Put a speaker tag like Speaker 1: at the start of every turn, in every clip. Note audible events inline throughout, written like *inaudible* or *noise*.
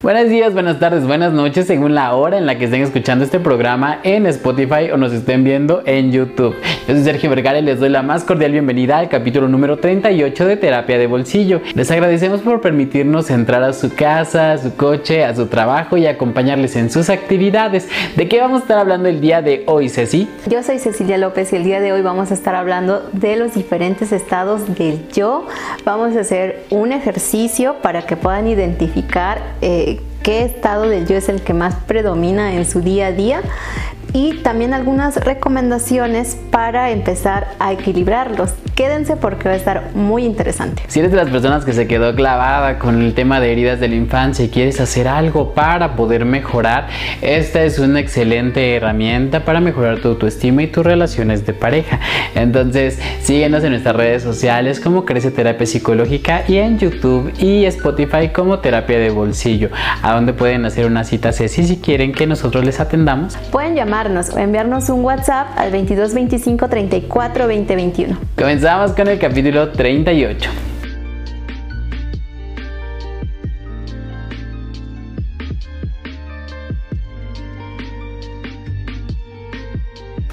Speaker 1: Buenos días, buenas tardes, buenas noches, según la hora en la que estén escuchando este programa en Spotify o nos estén viendo en YouTube. Yo soy Sergio Vergara y les doy la más cordial bienvenida al capítulo número 38 de Terapia de Bolsillo. Les agradecemos por permitirnos entrar a su casa, a su coche, a su trabajo y acompañarles en sus actividades. ¿De qué vamos a estar hablando el día de hoy, Ceci?
Speaker 2: Yo soy Cecilia López y el día de hoy vamos a estar hablando de los diferentes estados del yo. Vamos a hacer un ejercicio para que puedan identificar eh, qué estado del yo es el que más predomina en su día a día y también algunas recomendaciones para empezar a equilibrarlos. Quédense porque va a estar muy interesante.
Speaker 1: Si eres de las personas que se quedó clavada con el tema de heridas de la infancia y quieres hacer algo para poder mejorar, esta es una excelente herramienta para mejorar tu autoestima y tus relaciones de pareja. Entonces, síguenos en nuestras redes sociales como Crece Terapia Psicológica y en YouTube y Spotify como Terapia de Bolsillo, a donde pueden hacer una cita Ceci si quieren que nosotros les atendamos.
Speaker 2: Pueden llamar o enviarnos un WhatsApp al 2225 34 2021.
Speaker 1: Comenzamos con el capítulo 38.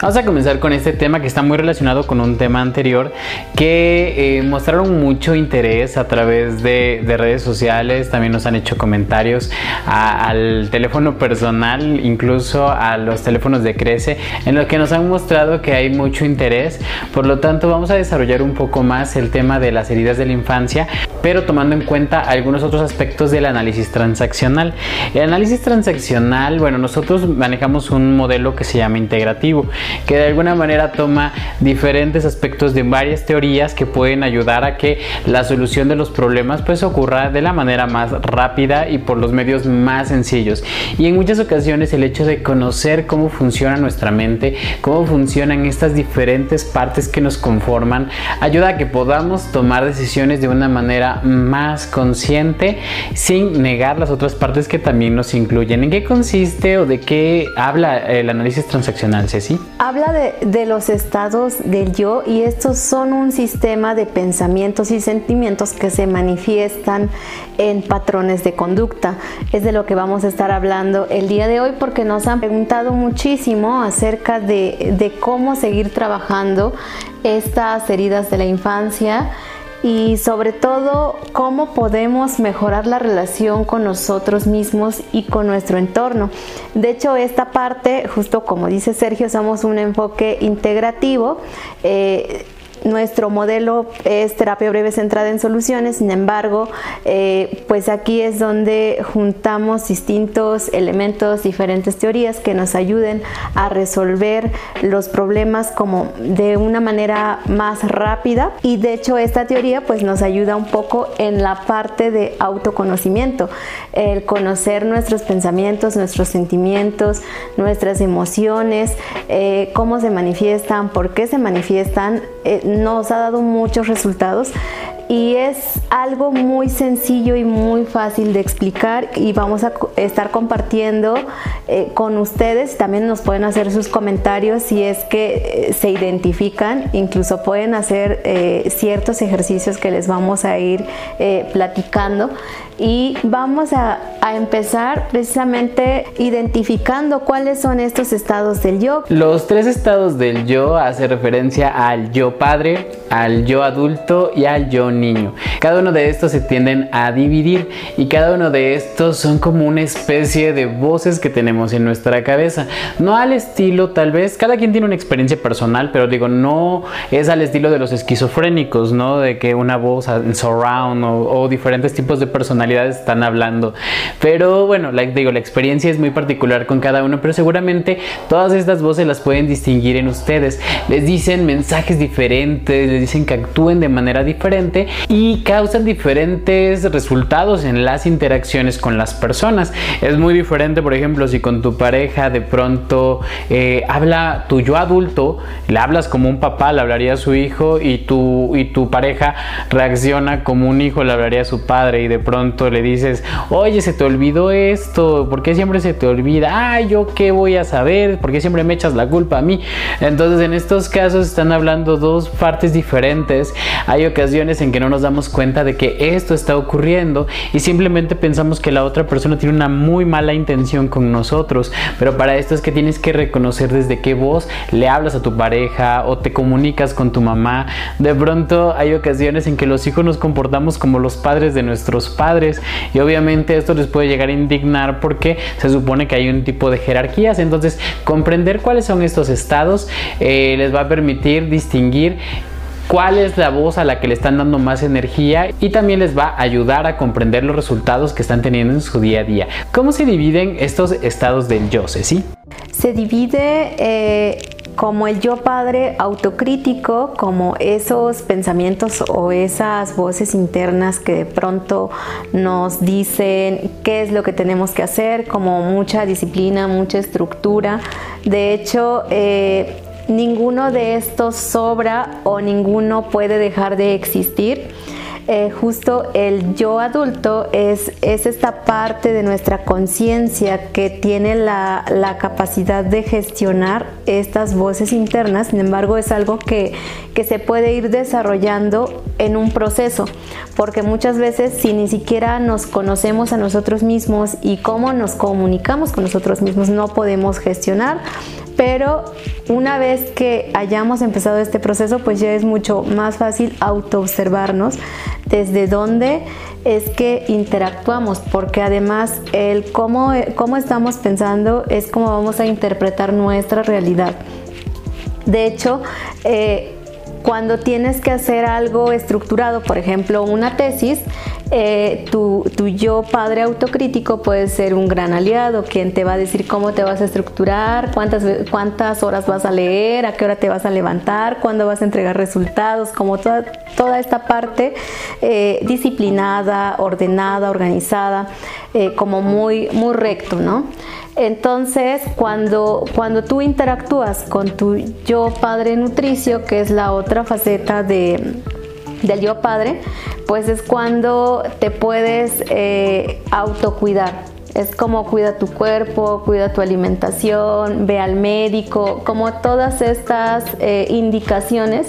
Speaker 1: Vamos a comenzar con este tema que está muy relacionado con un tema anterior que eh, mostraron mucho interés a través de, redes sociales, también nos han hecho comentarios al teléfono personal, incluso a los teléfonos de Crece, en los que nos han mostrado que hay mucho interés. Por lo tanto, vamos a desarrollar un poco más el tema de las heridas de la infancia, pero tomando en cuenta algunos otros aspectos del análisis transaccional. El análisis transaccional, bueno, nosotros manejamos un modelo que se llama integrativo que de alguna manera toma diferentes aspectos de varias teorías que pueden ayudar a que la solución de los problemas pues ocurra de la manera más rápida y por los medios más sencillos. Y en muchas ocasiones el hecho de conocer cómo funciona nuestra mente, cómo funcionan estas diferentes partes que nos conforman, ayuda a que podamos tomar decisiones de una manera más consciente sin negar las otras partes que también nos incluyen. ¿En qué consiste o de qué habla el análisis transaccional, Ceci?
Speaker 2: Habla de, los estados del yo y estos son un sistema de pensamientos y sentimientos que se manifiestan en patrones de conducta. Es de lo que vamos a estar hablando el día de hoy porque nos han preguntado muchísimo acerca de, de cómo seguir trabajando estas heridas de la infancia y sobre todo cómo podemos mejorar la relación con nosotros mismos y con nuestro entorno. De hecho, esta parte, justo como dice Sergio, somos un enfoque integrativo. Eh, nuestro modelo es terapia breve centrada en soluciones, sin embargo, eh, pues aquí es donde juntamos distintos elementos, diferentes teorías que nos ayuden a resolver los problemas como de una manera más rápida. Y de hecho esta teoría pues nos ayuda un poco en la parte de autoconocimiento, el conocer nuestros pensamientos, nuestros sentimientos, nuestras emociones, eh, cómo se manifiestan, por qué se manifiestan, eh, nos ha dado muchos resultados y es algo muy sencillo y muy fácil de explicar y vamos a estar compartiendo eh, con ustedes. También nos pueden hacer sus comentarios si es que eh, se identifican, incluso pueden hacer eh, ciertos ejercicios que les vamos a ir platicando y vamos a, a, empezar precisamente identificando cuáles son estos estados del yo.
Speaker 1: Los tres estados del yo hace referencia al yo padre, al yo adulto y al yo niño. Cada uno de estos se tienden a dividir y cada uno de estos son como una especie de voces que tenemos en nuestra cabeza. No al estilo tal vez, cada quien tiene una experiencia personal, pero digo, no es al estilo de los esquizofrénicos, ¿no? De que una voz surround o, diferentes tipos de están hablando. Pero bueno, digo, la experiencia es muy particular con cada uno, pero seguramente todas estas voces las pueden distinguir en ustedes. Les dicen mensajes diferentes, les dicen que actúen de manera diferente y causan diferentes resultados en las interacciones con las personas. Es muy diferente, por ejemplo, si con tu pareja de pronto eh, habla tu yo adulto, le hablas como un papá, le hablaría a su hijo y tu, y tu pareja reacciona como un hijo, le hablaría a su padre y de pronto le dices, oye, se te olvidó esto? ¿Por qué siempre se te olvida? Ay, yo qué voy a saber, ¿por qué siempre me echas la culpa a mí? Entonces en estos casos están hablando dos partes diferentes. Hay ocasiones en que no nos damos cuenta de que esto está ocurriendo y simplemente pensamos que la otra persona tiene una muy mala intención con nosotros, pero para esto es que tienes que reconocer desde qué voz le hablas a tu pareja o te comunicas con tu mamá. De pronto hay ocasiones en que los hijos nos comportamos como los padres de nuestros padres y obviamente esto les puede llegar a indignar porque se supone que hay un tipo de jerarquías. Entonces, comprender cuáles son estos estados eh, les va a permitir distinguir cuál es la voz a la que le están dando más energía y también les va a ayudar a comprender los resultados que están teniendo en su día a día. ¿Cómo se dividen estos estados del yo, Ceci?
Speaker 2: Se divide eh, como el yo padre autocrítico, como esos pensamientos o esas voces internas que de pronto nos dicen qué es lo que tenemos que hacer, como mucha disciplina, mucha estructura. De hecho, eh, ninguno de estos sobra o ninguno puede dejar de existir eh, justo el yo adulto es, es esta parte de nuestra conciencia que tiene la, la, capacidad de gestionar estas voces internas, sin embargo es algo que, que se puede ir desarrollando en un proceso, porque muchas veces si ni siquiera nos conocemos a nosotros mismos y cómo nos comunicamos con nosotros mismos, no podemos gestionar pero una vez que hayamos empezado este proceso, pues ya es mucho más fácil autoobservarnos desde dónde es que interactuamos, porque además el cómo, cómo estamos pensando es cómo vamos a interpretar nuestra realidad. De hecho, eh, cuando tienes que hacer algo estructurado, por ejemplo, una tesis, eh, tu, yo padre autocrítico puede ser un gran aliado, quien te va a decir cómo te vas a estructurar, cuántas, cuántas horas vas a leer, a qué hora te vas a levantar, cuándo vas a entregar resultados, como toda, toda esta parte eh, disciplinada, ordenada, organizada, eh, como muy, muy recto, ¿no? Entonces, cuando, cuando tú interactúas con tu yo padre nutricio, que es la otra faceta de, del yo padre, pues es cuando te puedes eh, autocuidar. Es como cuida tu cuerpo, cuida tu alimentación, ve al médico, como todas estas eh, indicaciones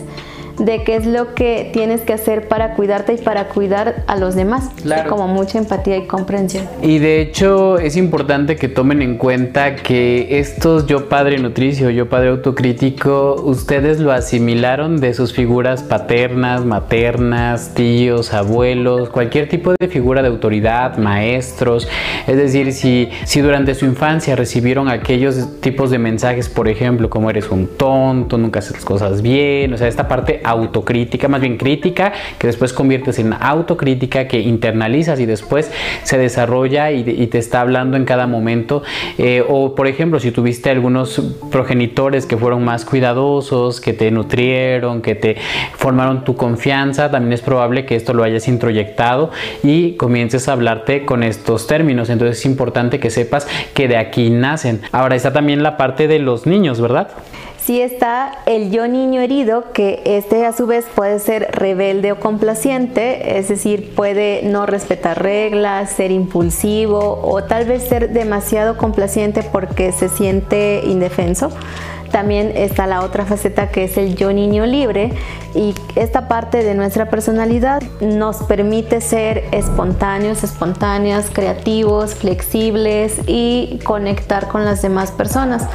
Speaker 2: de qué es lo que tienes que hacer para cuidarte y para cuidar a los demás. Claro. Como mucha empatía y comprensión.
Speaker 1: Y de hecho es importante que tomen en cuenta que estos yo padre nutricio, yo padre autocrítico, ustedes lo asimilaron de sus figuras paternas, maternas, tíos, abuelos, cualquier tipo de figura de autoridad, maestros. Es decir, si, si durante su infancia recibieron aquellos tipos de mensajes, por ejemplo, como eres un tonto, nunca haces las cosas bien, o sea, esta parte autocrítica, más bien crítica, que después conviertes en autocrítica, que internalizas y después se desarrolla y, te está hablando en cada momento. Eh, o por ejemplo, si tuviste algunos progenitores que fueron más cuidadosos, que te nutrieron, que te formaron tu confianza, también es probable que esto lo hayas introyectado y comiences a hablarte con estos términos. Entonces es importante que sepas que de aquí nacen. Ahora está también la parte de los niños, ¿verdad?
Speaker 2: Sí está el yo niño herido, que este a su vez puede ser rebelde o complaciente, es decir, puede no respetar reglas, ser impulsivo o tal vez ser demasiado complaciente porque se siente indefenso. También está la otra faceta que es el yo niño libre y esta parte de nuestra personalidad nos permite ser espontáneos, espontáneas, creativos, flexibles y conectar con las demás personas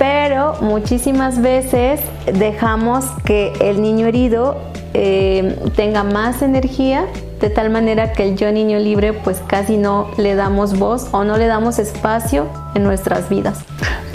Speaker 2: pero muchísimas veces dejamos que el niño herido eh, tenga más energía de tal manera que el yo niño libre pues casi no le damos voz o no le damos espacio en nuestras vidas.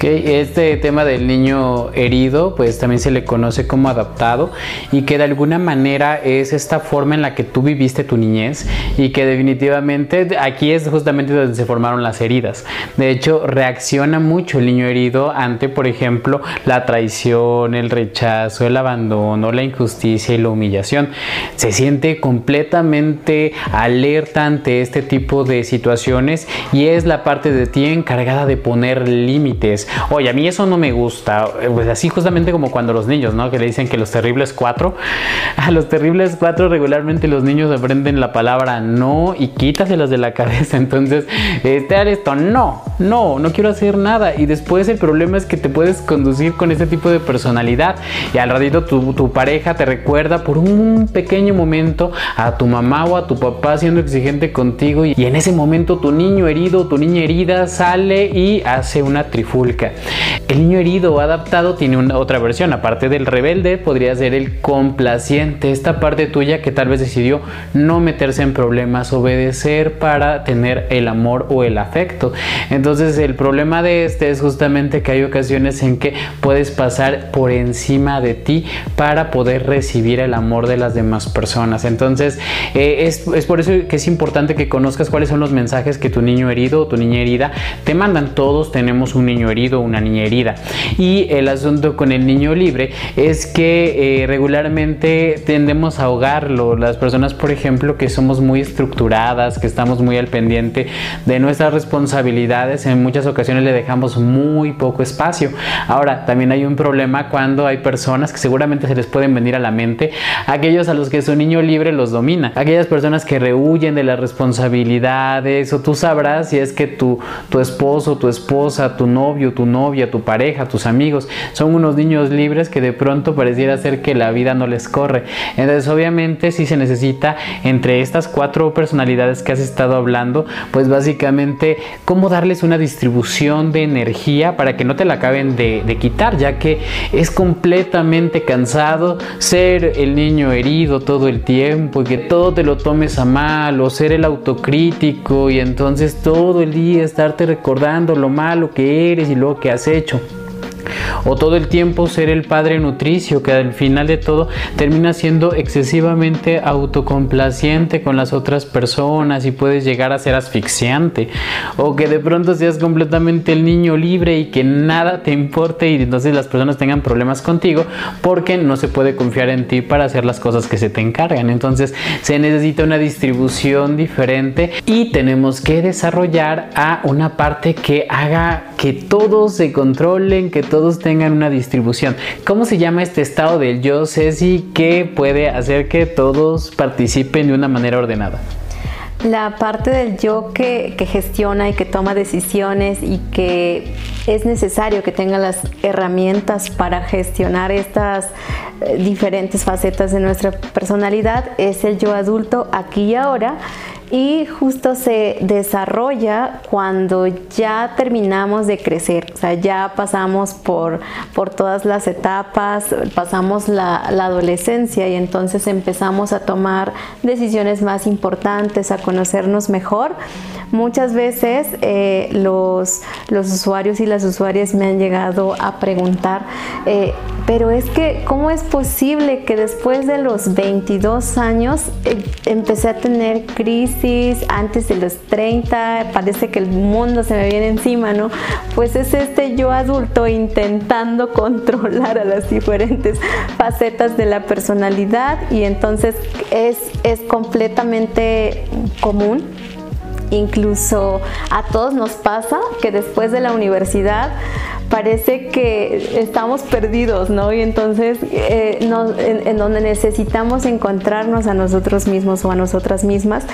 Speaker 1: Este tema del niño herido, pues también se le conoce como adaptado y que de alguna manera es esta forma en la que tú viviste tu niñez y que definitivamente aquí es justamente donde se formaron las heridas. De hecho, reacciona mucho el niño herido ante, por ejemplo, la traición, el rechazo, el abandono, la injusticia y la humillación. Se siente completamente alerta ante este tipo de situaciones y es la parte de ti encargada de poner límites. Oye, a mí eso no me gusta. Pues así justamente como cuando los niños, ¿no? Que le dicen que los terribles cuatro. *laughs* A los terribles cuatro regularmente los niños aprenden la palabra no y quítaselas de la cabeza. Entonces, este esto, no, no, no quiero hacer nada. Y después el problema es que te puedes conducir con este tipo de personalidad y al ratito tu pareja te recuerda por un pequeño momento a tu mamá o a tu papá siendo exigente contigo y, en ese momento tu niño herido, tu niña herida sale y hace una trifulca. El niño herido o adaptado tiene una otra versión, aparte del rebelde podría ser el complaciente, esta parte tuya que tal vez decidió no meterse en problemas, obedecer para tener el amor o el afecto. Entonces el problema de este es justamente que hay ocasiones en que puedes pasar por encima de ti para poder recibir el amor de las demás personas. Entonces eh, es, es por eso que es importante que conozcas cuáles son los mensajes que tu niño herido o tu niña herida te mandan. Todos tenemos un niño herido o una niña herida. Y el asunto con el niño libre es que eh, regularmente tendemos a ahogarlo. Las personas, por ejemplo, que somos muy estructuradas, que estamos muy al pendiente de nuestras responsabilidades, en muchas ocasiones le dejamos muy poco espacio. Ahora, también hay un problema cuando hay personas que seguramente se les pueden venir a la mente, aquellos a los que su niño libre los domina, personas que rehuyen de las responsabilidades o tú sabrás si es que tu, tu esposo, tu esposa, tu novio, tu novia, tu pareja, tus amigos son unos niños libres que de pronto pareciera ser que la vida no les corre. Entonces obviamente si se necesita entre estas cuatro personalidades que has estado hablando, pues básicamente cómo darles una distribución de energía para que no te la acaben de, de quitar, ya que es completamente cansado ser el niño herido todo el tiempo y que todo te lo tomes a mal o ser el autocrítico y entonces todo el día estarte recordando lo malo que eres y lo que has hecho o todo el tiempo ser el padre nutricio que al final de todo termina siendo excesivamente autocomplaciente con las otras personas y puedes llegar a ser asfixiante o que de pronto seas completamente el niño libre y que nada te importe y entonces las personas tengan problemas contigo porque no se puede confiar en ti para hacer las cosas que se te encargan. Entonces se necesita una distribución diferente y tenemos que desarrollar a una parte que haga que todos se controlen que todos tengan una distribución. ¿Cómo se llama este estado del yo, Ceci, que puede hacer que todos participen de una manera ordenada?
Speaker 2: La parte del yo que, gestiona y que toma decisiones y que es necesario que tenga las herramientas para gestionar estas eh, diferentes facetas de nuestra personalidad es el yo adulto aquí y ahora y justo se desarrolla cuando ya terminamos de crecer, o sea, ya pasamos por, por todas las etapas, pasamos la, adolescencia y entonces empezamos a tomar decisiones más importantes, a conocernos mejor. Muchas veces eh, los, los, usuarios y las usuarias me han llegado a preguntar, eh, pero es que, ¿cómo es posible que después de los 22 años eh, empecé a tener crisis antes de los 30? Parece que el mundo se me viene encima, ¿no? Pues es este yo adulto intentando *laughs* controlar a las diferentes facetas de la personalidad y entonces es, es completamente común incluso a todos nos pasa que después de la universidad parece que estamos perdidos, ¿no? Y entonces eh, en, donde necesitamos encontrarnos a nosotros mismos o a nosotras mismas.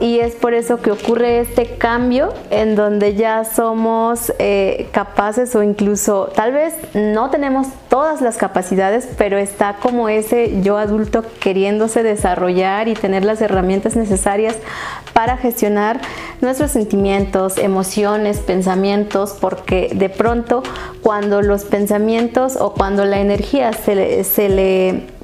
Speaker 2: Y es por eso que ocurre este cambio en donde ya somos eh, capaces o incluso tal vez no tenemos todas las capacidades, pero está como ese yo adulto queriéndose desarrollar y tener las herramientas necesarias para gestionar nuestros sentimientos, emociones, pensamientos, porque de pronto cuando los pensamientos o cuando la energía se le, se le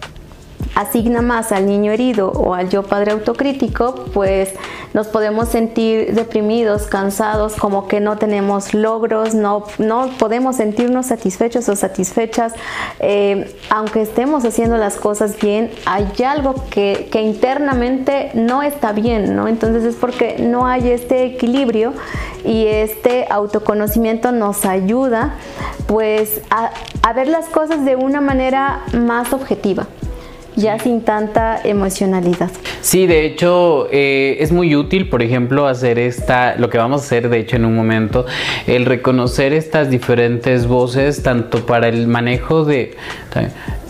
Speaker 2: asigna más al niño herido o al yo padre autocrítico, pues nos podemos sentir deprimidos, cansados, como que no tenemos logros, no, no podemos sentirnos satisfechos o satisfechas, eh, aunque estemos haciendo las cosas bien, hay algo que, que internamente no está bien, ¿no? Entonces es porque no hay este equilibrio y este autoconocimiento nos ayuda pues a, a ver las cosas de una manera más objetiva ya sin tanta emocionalidad.
Speaker 1: Sí, de hecho eh, es muy útil, por ejemplo, hacer esta, lo que vamos a hacer de hecho en un momento, el reconocer estas diferentes voces, tanto para el manejo de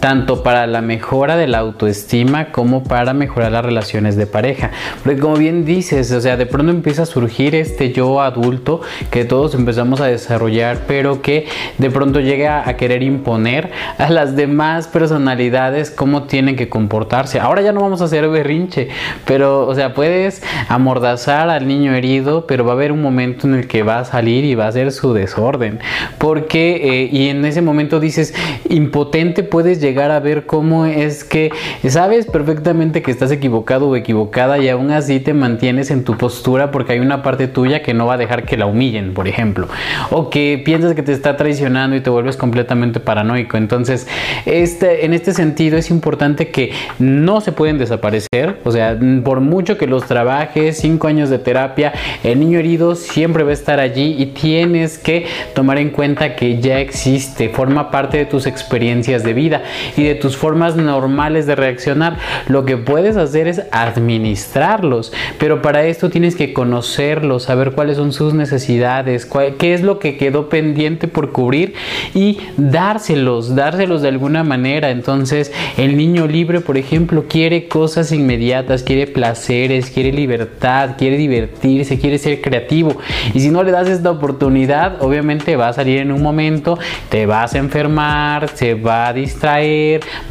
Speaker 1: tanto para la mejora de la autoestima como para mejorar las relaciones de pareja. Porque como bien dices, o sea, de pronto empieza a surgir este yo adulto que todos empezamos a desarrollar, pero que de pronto llega a querer imponer a las demás personalidades cómo tienen que comportarse. Ahora ya no vamos a hacer berrinche, pero, o sea, puedes amordazar al niño herido, pero va a haber un momento en el que va a salir y va a ser su desorden. Porque, eh, y en ese momento dices, impotente puedes llegar llegar a ver cómo es que sabes perfectamente que estás equivocado o equivocada y aún así te mantienes en tu postura porque hay una parte tuya que no va a dejar que la humillen, por ejemplo, o que piensas que te está traicionando y te vuelves completamente paranoico. Entonces, este, en este sentido es importante que no se pueden desaparecer, o sea, por mucho que los trabajes, cinco años de terapia, el niño herido siempre va a estar allí y tienes que tomar en cuenta que ya existe, forma parte de tus experiencias de vida y de tus formas normales de reaccionar. Lo que puedes hacer es administrarlos, pero para esto tienes que conocerlos, saber cuáles son sus necesidades, qué es lo que quedó pendiente por cubrir y dárselos, dárselos de alguna manera. Entonces, el niño libre, por ejemplo, quiere cosas inmediatas, quiere placeres, quiere libertad, quiere divertirse, quiere ser creativo. Y si no le das esta oportunidad, obviamente va a salir en un momento, te vas a enfermar, se va a distraer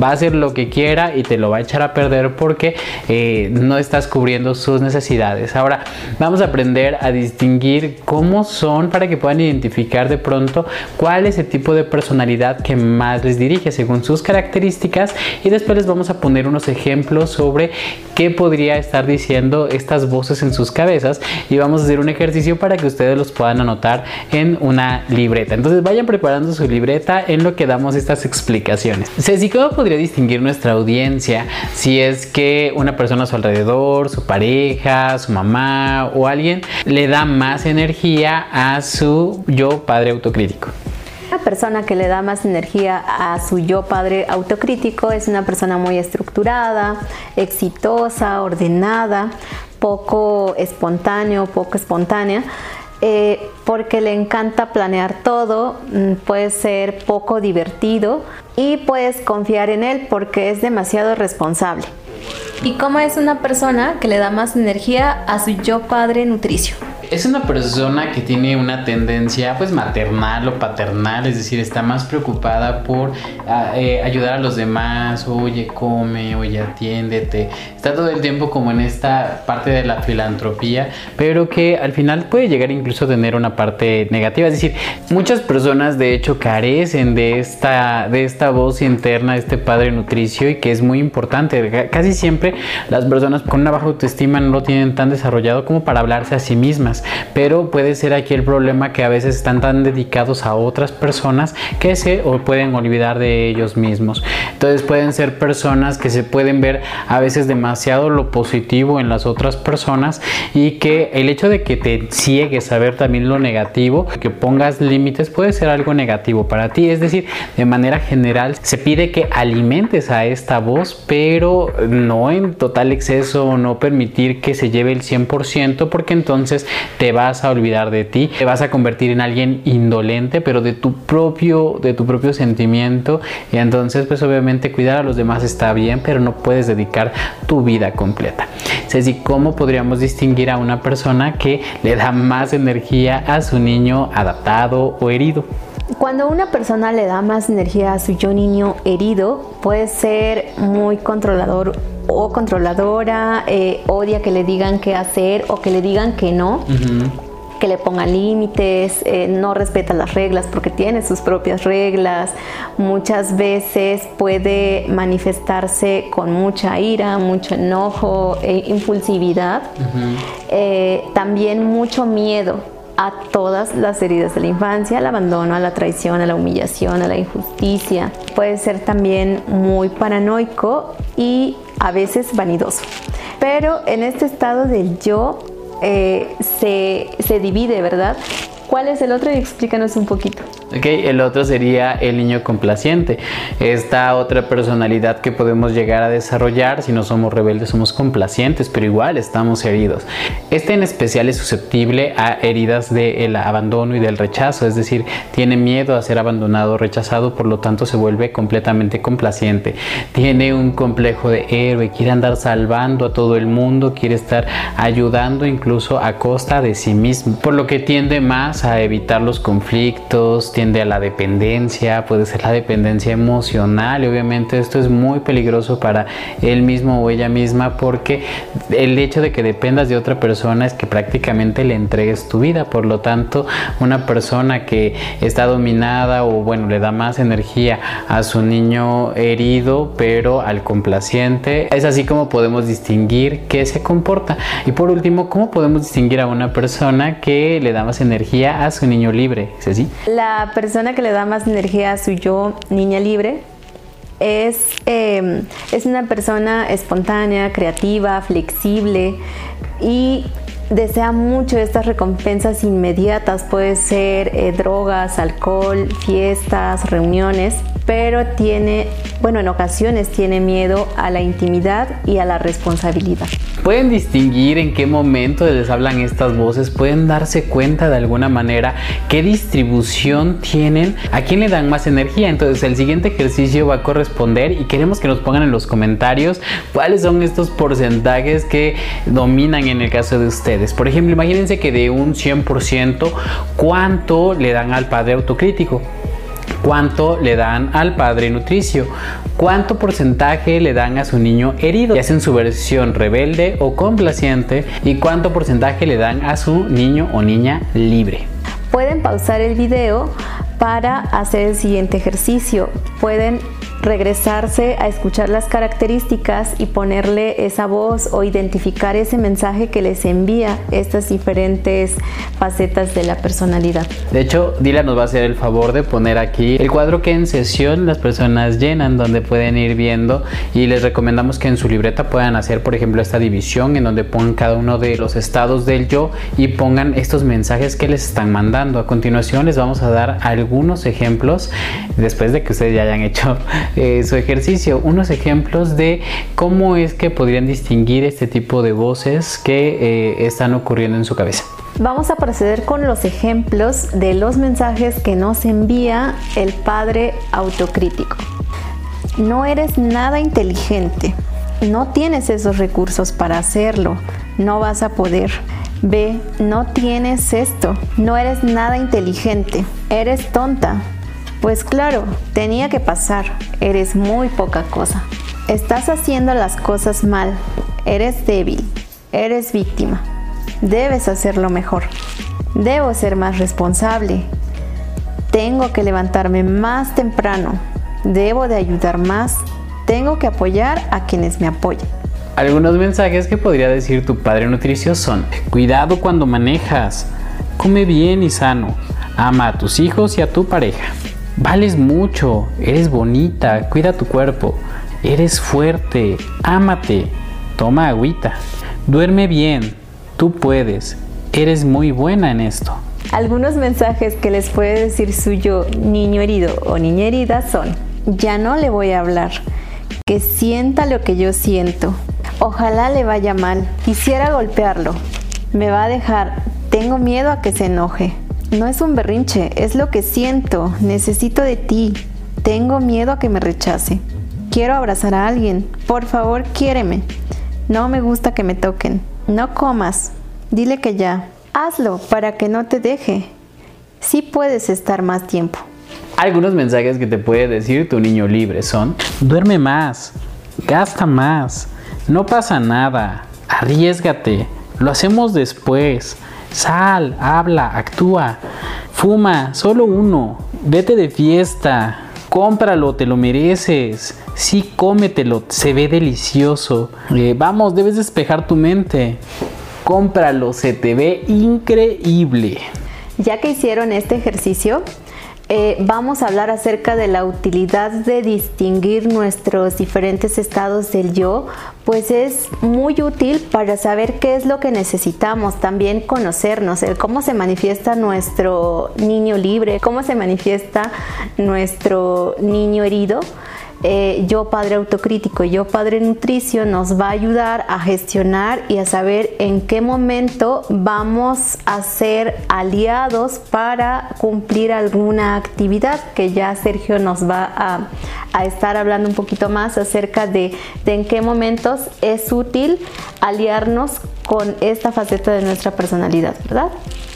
Speaker 1: va a hacer lo que quiera y te lo va a echar a perder porque eh, no estás cubriendo sus necesidades. Ahora vamos a aprender a distinguir cómo son para que puedan identificar de pronto cuál es el tipo de personalidad que más les dirige según sus características y después les vamos a poner unos ejemplos sobre qué podría estar diciendo estas voces en sus cabezas y vamos a hacer un ejercicio para que ustedes los puedan anotar en una libreta. Entonces vayan preparando su libreta en lo que damos estas explicaciones. Ceci, ¿cómo podría distinguir nuestra audiencia si es que una persona a su alrededor, su pareja, su mamá o alguien le da más energía a su yo padre autocrítico?
Speaker 2: Una persona que le da más energía a su yo padre autocrítico es una persona muy estructurada, exitosa, ordenada, poco espontáneo, poco espontánea. Eh, porque le encanta planear todo, mm, puede ser poco divertido y puedes confiar en él porque es demasiado responsable. ¿Y cómo es una persona que le da más energía a su yo padre nutricio?
Speaker 1: Es una persona que tiene una tendencia pues maternal o paternal, es decir, está más preocupada por ah, eh, ayudar a los demás, oye, come, oye, atiéndete, está todo el tiempo como en esta parte de la filantropía, pero que al final puede llegar incluso a tener una parte negativa, es decir, muchas personas de hecho carecen de esta, de esta voz interna, de este padre nutricio y que es muy importante, casi siempre las personas con una baja autoestima no lo tienen tan desarrollado como para hablarse a sí mismas pero puede ser aquí el problema que a veces están tan dedicados a otras personas que se o pueden olvidar de ellos mismos. Entonces pueden ser personas que se pueden ver a veces demasiado lo positivo en las otras personas y que el hecho de que te ciegues a ver también lo negativo, que pongas límites puede ser algo negativo para ti. Es decir, de manera general se pide que alimentes a esta voz, pero no en total exceso, no permitir que se lleve el 100% porque entonces te vas a olvidar de ti, te vas a convertir en alguien indolente, pero de tu propio, de tu propio sentimiento. Y entonces, pues obviamente cuidar a los demás está bien, pero no puedes dedicar tu vida completa. Ceci, ¿cómo podríamos distinguir a una persona que le da más energía a su niño adaptado o herido?
Speaker 2: Cuando una persona le da más energía a su yo niño herido, puede ser muy controlador o controladora, eh, odia que le digan qué hacer o que le digan que no. que le pongan límites, eh, no respeta las reglas porque tiene sus propias reglas, muchas veces puede manifestarse con mucha ira, mucho enojo, e impulsividad, eh, también mucho miedo a todas las heridas de la infancia, al abandono, a la traición, a la humillación, a la injusticia. Puede ser también muy paranoico y a veces vanidoso. Pero en este estado del yo eh, se, se divide, ¿verdad? ¿Cuál es el otro? Explícanos un poquito.
Speaker 1: Ok, el otro sería el niño complaciente. Esta otra personalidad que podemos llegar a desarrollar si no somos rebeldes, somos complacientes, pero igual estamos heridos. Este en especial es susceptible a heridas del abandono y del rechazo, es decir, tiene miedo a ser abandonado o rechazado, por lo tanto se vuelve completamente complaciente. Tiene un complejo de héroe, quiere andar salvando a todo el mundo, quiere estar ayudando incluso a costa de sí mismo, por lo que tiende más a evitar los conflictos, tiende a la dependencia, puede ser la dependencia emocional y obviamente esto es muy peligroso para él mismo o ella misma porque el hecho de que dependas de otra persona es que prácticamente le entregues tu vida, por lo tanto una persona que está dominada o bueno le da más energía a su niño herido pero al complaciente es así como podemos distinguir qué se comporta. Y por último cómo podemos distinguir a una persona que le da más energía a su niño libre, ¿es así?
Speaker 2: La persona que le da más energía a su yo niña libre es, em, es una persona espontánea, creativa, flexible y desea mucho estas recompensas inmediatas, puede ser eh, drogas, alcohol, fiestas, reuniones, pero tiene, bueno, en ocasiones tiene miedo a la intimidad y a la responsabilidad.
Speaker 1: Pueden distinguir en qué momento les hablan estas voces, pueden darse cuenta de alguna manera qué distribución tienen, a quién le dan más energía. Entonces el siguiente ejercicio va a corresponder y queremos que nos pongan en los comentarios cuáles son estos porcentajes que dominan en el caso de ustedes. Por ejemplo, imagínense que de un 100%, ¿cuánto le dan al padre autocrítico? Cuánto le dan al padre nutricio, cuánto porcentaje le dan a su niño herido, ya sea en su versión rebelde o complaciente, y cuánto porcentaje le dan a su niño o niña libre.
Speaker 2: Pueden pausar el video para hacer el siguiente ejercicio. Pueden regresarse a escuchar las características y ponerle esa voz o identificar ese mensaje que les envía estas diferentes facetas de la personalidad.
Speaker 1: De hecho, Dila nos va a hacer el favor de poner aquí el cuadro que en sesión las personas llenan, donde pueden ir viendo y les recomendamos que en su libreta puedan hacer, por ejemplo, esta división en donde pongan cada uno de los estados del yo y pongan estos mensajes que les están mandando. A continuación les vamos a dar algunos ejemplos después de que ustedes ya hayan hecho eh, su ejercicio, unos ejemplos de cómo es que podrían distinguir este tipo de voces que eh, están ocurriendo en su cabeza.
Speaker 2: Vamos a proceder con los ejemplos de los mensajes que nos envía el padre autocrítico. No eres nada inteligente, no tienes esos recursos para hacerlo, no vas a poder. B, no tienes esto, no eres nada inteligente, eres tonta, pues claro, tenía que pasar. Eres muy poca cosa. Estás haciendo las cosas mal. Eres débil. Eres víctima. Debes hacerlo mejor. Debo ser más responsable. Tengo que levantarme más temprano. Debo de ayudar más. Tengo que apoyar a quienes me apoyen.
Speaker 1: Algunos mensajes que podría decir tu padre nutricio son, cuidado cuando manejas, come bien y sano, ama a tus hijos y a tu pareja. Vales mucho, eres bonita, cuida tu cuerpo, eres fuerte, ámate, toma agüita, duerme bien, tú puedes, eres muy buena en esto.
Speaker 2: Algunos mensajes que les puede decir suyo niño herido o niña herida son, ya no le voy a hablar, que sienta lo que yo siento, ojalá le vaya mal, quisiera golpearlo, me va a dejar, tengo miedo a que se enoje, no es un berrinche, es lo que siento. Necesito de ti. Tengo miedo a que me rechace. Quiero abrazar a alguien. Por favor, quiéreme. No me gusta que me toquen. No comas. Dile que ya. Hazlo para que no te deje. Sí puedes estar más tiempo.
Speaker 1: Algunos mensajes que te puede decir tu niño libre son, duerme más, gasta más, no pasa nada, arriesgate, lo hacemos después, Sal, habla, actúa. Fuma, solo uno. Vete de fiesta. Cómpralo, te lo mereces. Sí, cómetelo, se ve delicioso. Eh, vamos, debes despejar tu mente. Cómpralo, se te ve increíble.
Speaker 2: Ya que hicieron este ejercicio, eh, vamos a hablar acerca de la utilidad de distinguir nuestros diferentes estados del yo, pues es muy útil para saber qué es lo que necesitamos, también conocernos, el cómo se manifiesta nuestro niño libre, cómo se manifiesta nuestro niño herido eh, yo padre autocrítico, yo padre nutricio nos va a ayudar a gestionar y a saber en qué momento vamos a ser aliados para cumplir alguna actividad que ya Sergio nos va a, estar hablando un poquito más acerca de, de en qué momentos es útil aliarnos con esta faceta de nuestra personalidad, ¿verdad?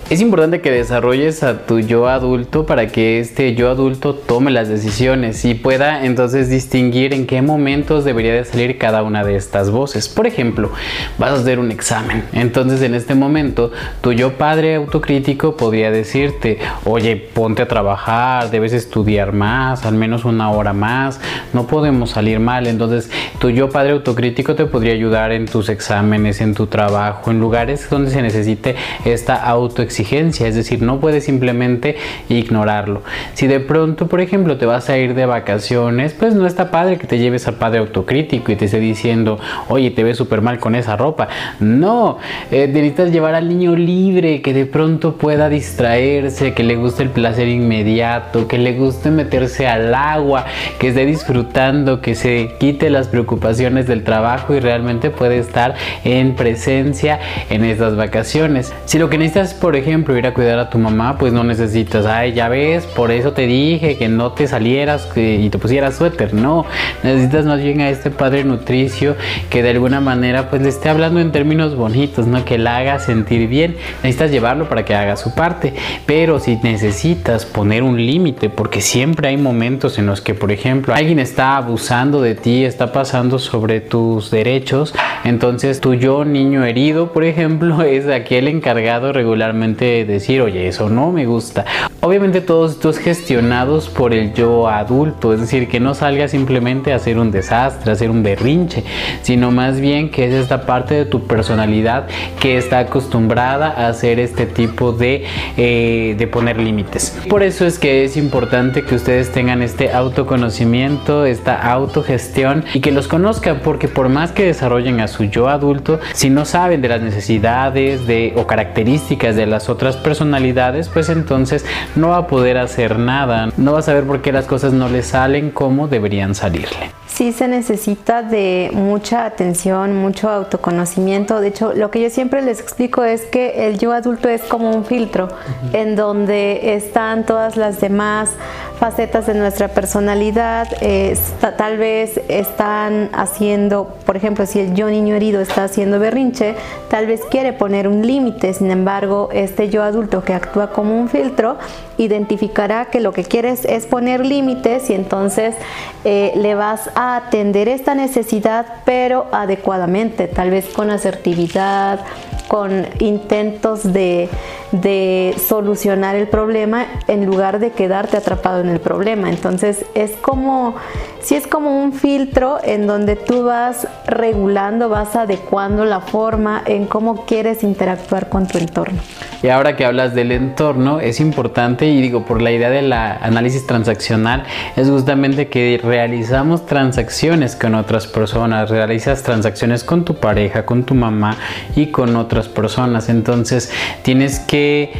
Speaker 1: Es importante que desarrolles a tu yo adulto para que este yo adulto tome las decisiones y pueda entonces distinguir en qué momentos debería de salir cada una de estas voces. Por ejemplo, vas a hacer un examen. Entonces en este momento tu yo padre autocrítico podría decirte, oye, ponte a trabajar, debes estudiar más, al menos una hora más, no podemos salir mal. Entonces tu yo padre autocrítico te podría ayudar en tus exámenes, en tu trabajo, en lugares donde se necesite esta autoexigencia exigencia, es decir, no puedes simplemente ignorarlo. Si de pronto, por ejemplo, te vas a ir de vacaciones, pues no está padre que te lleves al padre autocrítico y te esté diciendo, oye, te ves súper mal con esa ropa. No, eh, necesitas llevar al niño libre, que de pronto pueda distraerse, que le guste el placer inmediato, que le guste meterse al agua, que esté disfrutando, que se quite las preocupaciones del trabajo y realmente puede estar en presencia en estas vacaciones. Si lo que necesitas, por ejemplo, ejemplo, ir a cuidar a tu mamá, pues no necesitas, ay, ya ves, por eso te dije que no te salieras y te pusieras suéter. No, necesitas más bien a este padre nutricio que de alguna manera pues le esté hablando en términos bonitos, ¿no? Que la haga sentir bien. Necesitas llevarlo para que haga su parte. Pero si necesitas poner un límite, porque siempre hay momentos en los que, por ejemplo, alguien está abusando de ti, está pasando sobre tus derechos, entonces tu yo niño herido, por ejemplo, *laughs* es aquel encargado regularmente decir, oye, eso no me gusta. Obviamente todos estos gestionados por el yo adulto, es decir, que no salga simplemente a hacer un desastre, a hacer un berrinche, sino más bien que es esta parte de tu personalidad que está acostumbrada a hacer este tipo de, eh, de poner límites. Por eso es que es importante que ustedes tengan este autoconocimiento, esta autogestión y que los conozcan, porque por más que desarrollen a su yo adulto, si no saben de las necesidades de, o características de la otras personalidades, pues entonces no va a poder hacer nada, no va a saber por qué las cosas no le salen como deberían salirle.
Speaker 2: Sí se necesita de mucha atención, mucho autoconocimiento. De hecho, lo que yo siempre les explico es que el yo adulto es como un filtro en donde están todas las demás facetas de nuestra personalidad. tal vez están haciendo, por ejemplo, si el yo niño herido está haciendo berrinche, tal vez quiere poner un límite. Sin embargo, este yo adulto que actúa como un filtro identificará que lo que quieres es poner límites y entonces eh, le vas a atender esta necesidad, pero adecuadamente, tal vez con asertividad, con intentos de, solucionar el problema en lugar de quedarte atrapado en el problema. Entonces es como, si es como un filtro en donde tú vas regulando, vas adecuando la forma en cómo quieres interactuar con tu entorno.
Speaker 1: Y ahora que hablas del entorno, es importante, y digo, por la idea del análisis transaccional, es justamente que realizamos transacciones con otras personas, realizas transacciones con tu pareja, con tu mamá y con otras personas. Entonces tienes que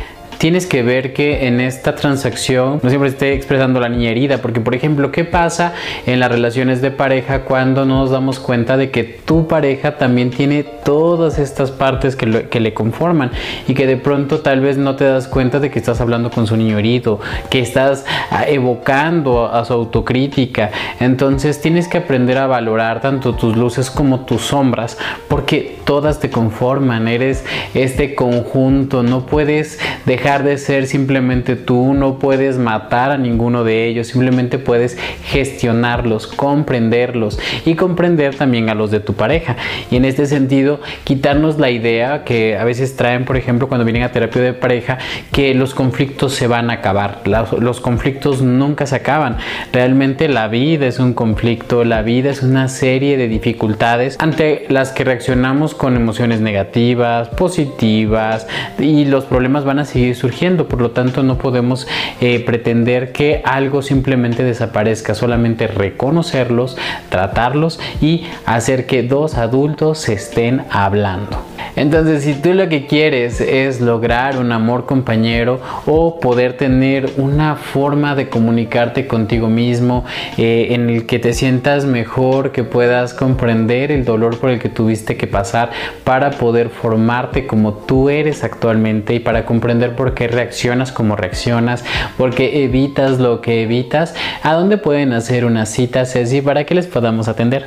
Speaker 1: tienes que ver que en esta transacción no siempre esté expresando la niña herida, porque por ejemplo, ¿qué pasa en las relaciones de pareja cuando nos damos cuenta de que tu pareja también tiene todas estas partes que, que le conforman y que de pronto tal vez no te das cuenta de que estás hablando con su niño herido, que estás ah, evocando a su autocrítica? Entonces tienes que aprender a valorar tanto tus luces como tus sombras, porque todas te conforman, eres este conjunto, no puedes dejar de ser simplemente tú, no puedes matar a ninguno de ellos, simplemente puedes gestionarlos, comprenderlos y comprender también a los de tu pareja. Y en este sentido, quitarnos la idea que a veces traen, por ejemplo, cuando vienen a terapia de pareja, que los conflictos se van a acabar. Los, conflictos nunca se acaban. Realmente la vida es un conflicto, la vida es una serie de dificultades ante las que reaccionamos con emociones negativas, positivas y los problemas van a seguir surgiendo, por lo tanto no podemos eh, pretender que algo simplemente desaparezca, solamente reconocerlos, tratarlos y hacer que dos adultos se estén hablando. Entonces, si tú lo que quieres es lograr un amor compañero o poder tener una forma de comunicarte contigo mismo eh, en el que te sientas mejor, que puedas comprender el dolor por el que tuviste que pasar para poder formarte como tú eres actualmente y para comprender por qué reaccionas como reaccionas, por qué evitas lo que evitas, ¿a dónde pueden hacer una cita, Ceci, para que les podamos atender?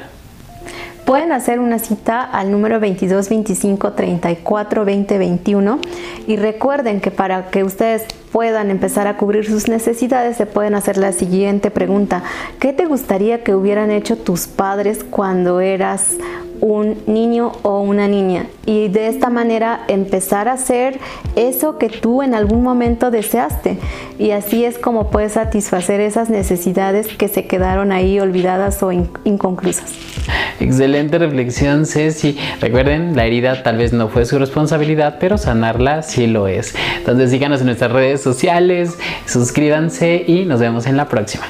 Speaker 2: Pueden hacer una cita al número 22 25 34 20 21 y recuerden que para que ustedes puedan empezar a cubrir sus necesidades se pueden hacer la siguiente pregunta. ¿Qué te gustaría que hubieran hecho tus padres cuando eras un niño o una niña y de esta manera empezar a hacer eso que tú en algún momento deseaste y así es como puedes satisfacer esas necesidades que se quedaron ahí olvidadas o inconclusas.
Speaker 1: Excelente reflexión Ceci. Recuerden, la herida tal vez no fue su responsabilidad, pero sanarla sí lo es. Entonces síganos en nuestras redes sociales, suscríbanse y nos vemos en la próxima.